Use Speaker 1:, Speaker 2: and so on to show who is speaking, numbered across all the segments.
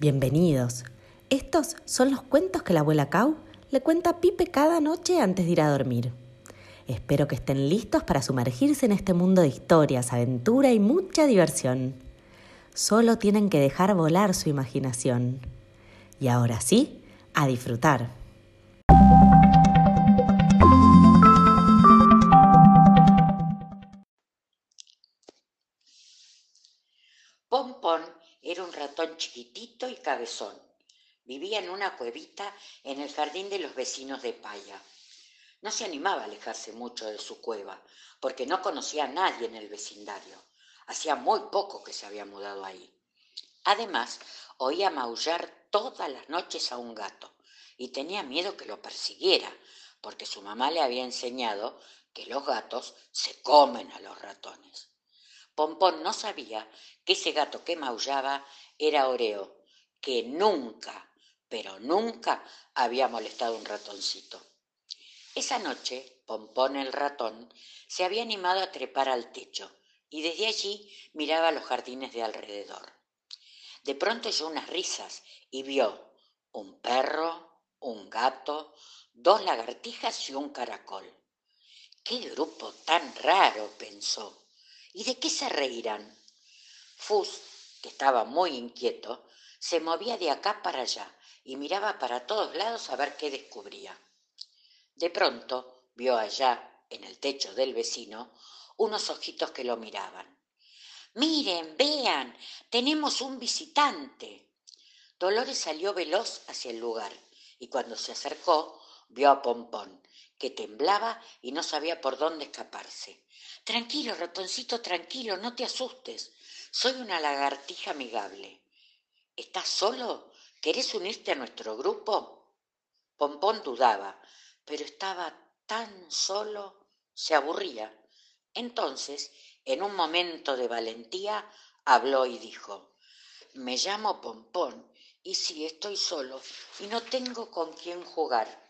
Speaker 1: Bienvenidos. Estos son los cuentos que la abuela Cau le cuenta a Pipe cada noche antes de ir a dormir. Espero que estén listos para sumergirse en este mundo de historias, aventura y mucha diversión. Solo tienen que dejar volar su imaginación. Y ahora sí, a disfrutar.
Speaker 2: Pompón era un ratón chiquitito y cabezón. Vivía en una cuevita en el jardín de los vecinos de Paya. No se animaba a alejarse mucho de su cueva, porque no conocía a nadie en el vecindario. Hacía muy poco que se había mudado ahí. Además, oía maullar todas las noches a un gato y tenía miedo que lo persiguiera, porque su mamá le había enseñado que los gatos se comen a los ratones. Pompón no sabía que ese gato que maullaba era Oreo, que nunca, pero nunca había molestado un ratoncito. Esa noche, Pompón el ratón se había animado a trepar al techo y desde allí miraba los jardines de alrededor. De pronto oyó unas risas y vio un perro, un gato, dos lagartijas y un caracol. ¡Qué grupo tan raro! pensó. ¿Y de qué se reirán? Fus, que estaba muy inquieto, se movía de acá para allá y miraba para todos lados a ver qué descubría. De pronto vio allá, en el techo del vecino, unos ojitos que lo miraban. Miren, vean, tenemos un visitante. Dolores salió veloz hacia el lugar y cuando se acercó vio a Pompón, que temblaba y no sabía por dónde escaparse. Tranquilo, ratoncito, tranquilo, no te asustes. Soy una lagartija amigable. ¿Estás solo? ¿Querés unirte a nuestro grupo? Pompón dudaba, pero estaba tan solo, se aburría. Entonces, en un momento de valentía, habló y dijo, me llamo Pompón y sí estoy solo y no tengo con quién jugar.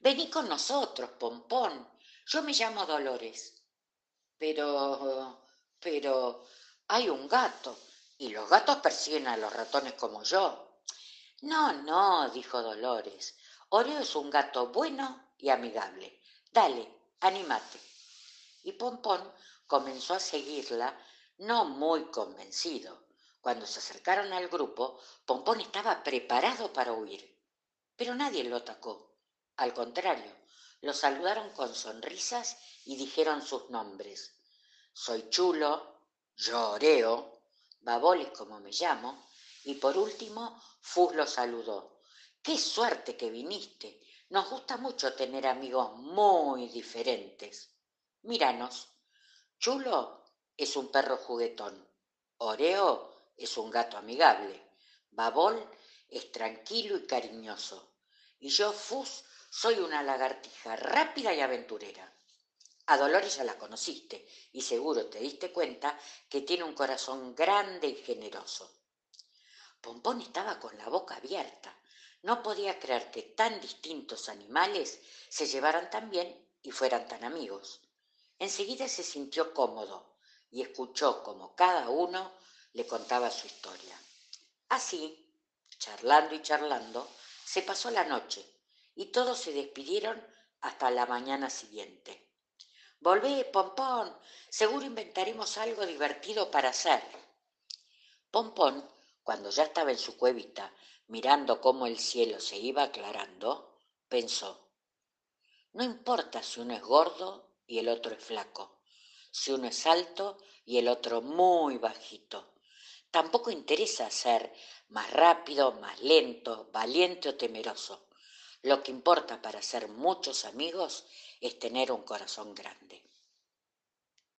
Speaker 2: Vení con nosotros, Pompón. Yo me llamo Dolores. Pero, pero, hay un gato y los gatos persiguen a los ratones como yo. No, no, dijo Dolores. Oreo es un gato bueno y amigable. Dale, anímate. Y Pompón comenzó a seguirla, no muy convencido. Cuando se acercaron al grupo, Pompón estaba preparado para huir. Pero nadie lo atacó. Al contrario, lo saludaron con sonrisas y dijeron sus nombres. Soy Chulo, yo Oreo, Baboli como me llamo, y por último Fus lo saludó. ¡Qué suerte que viniste! Nos gusta mucho tener amigos muy diferentes. Míranos. Chulo es un perro juguetón. Oreo es un gato amigable. Babol es tranquilo y cariñoso. Y yo, Fus, soy una lagartija rápida y aventurera. A Dolores ya la conociste y seguro te diste cuenta que tiene un corazón grande y generoso. Pompón estaba con la boca abierta. No podía creer que tan distintos animales se llevaran tan bien y fueran tan amigos. Enseguida se sintió cómodo y escuchó como cada uno le contaba su historia. Así, charlando y charlando, se pasó la noche y todos se despidieron hasta la mañana siguiente. Volvé, Pompón, seguro inventaremos algo divertido para hacer. Pompón, cuando ya estaba en su cuevita, mirando cómo el cielo se iba aclarando, pensó, no importa si uno es gordo y el otro es flaco, si uno es alto y el otro muy bajito. Tampoco interesa ser más rápido, más lento, valiente o temeroso. Lo que importa para ser muchos amigos es tener un corazón grande.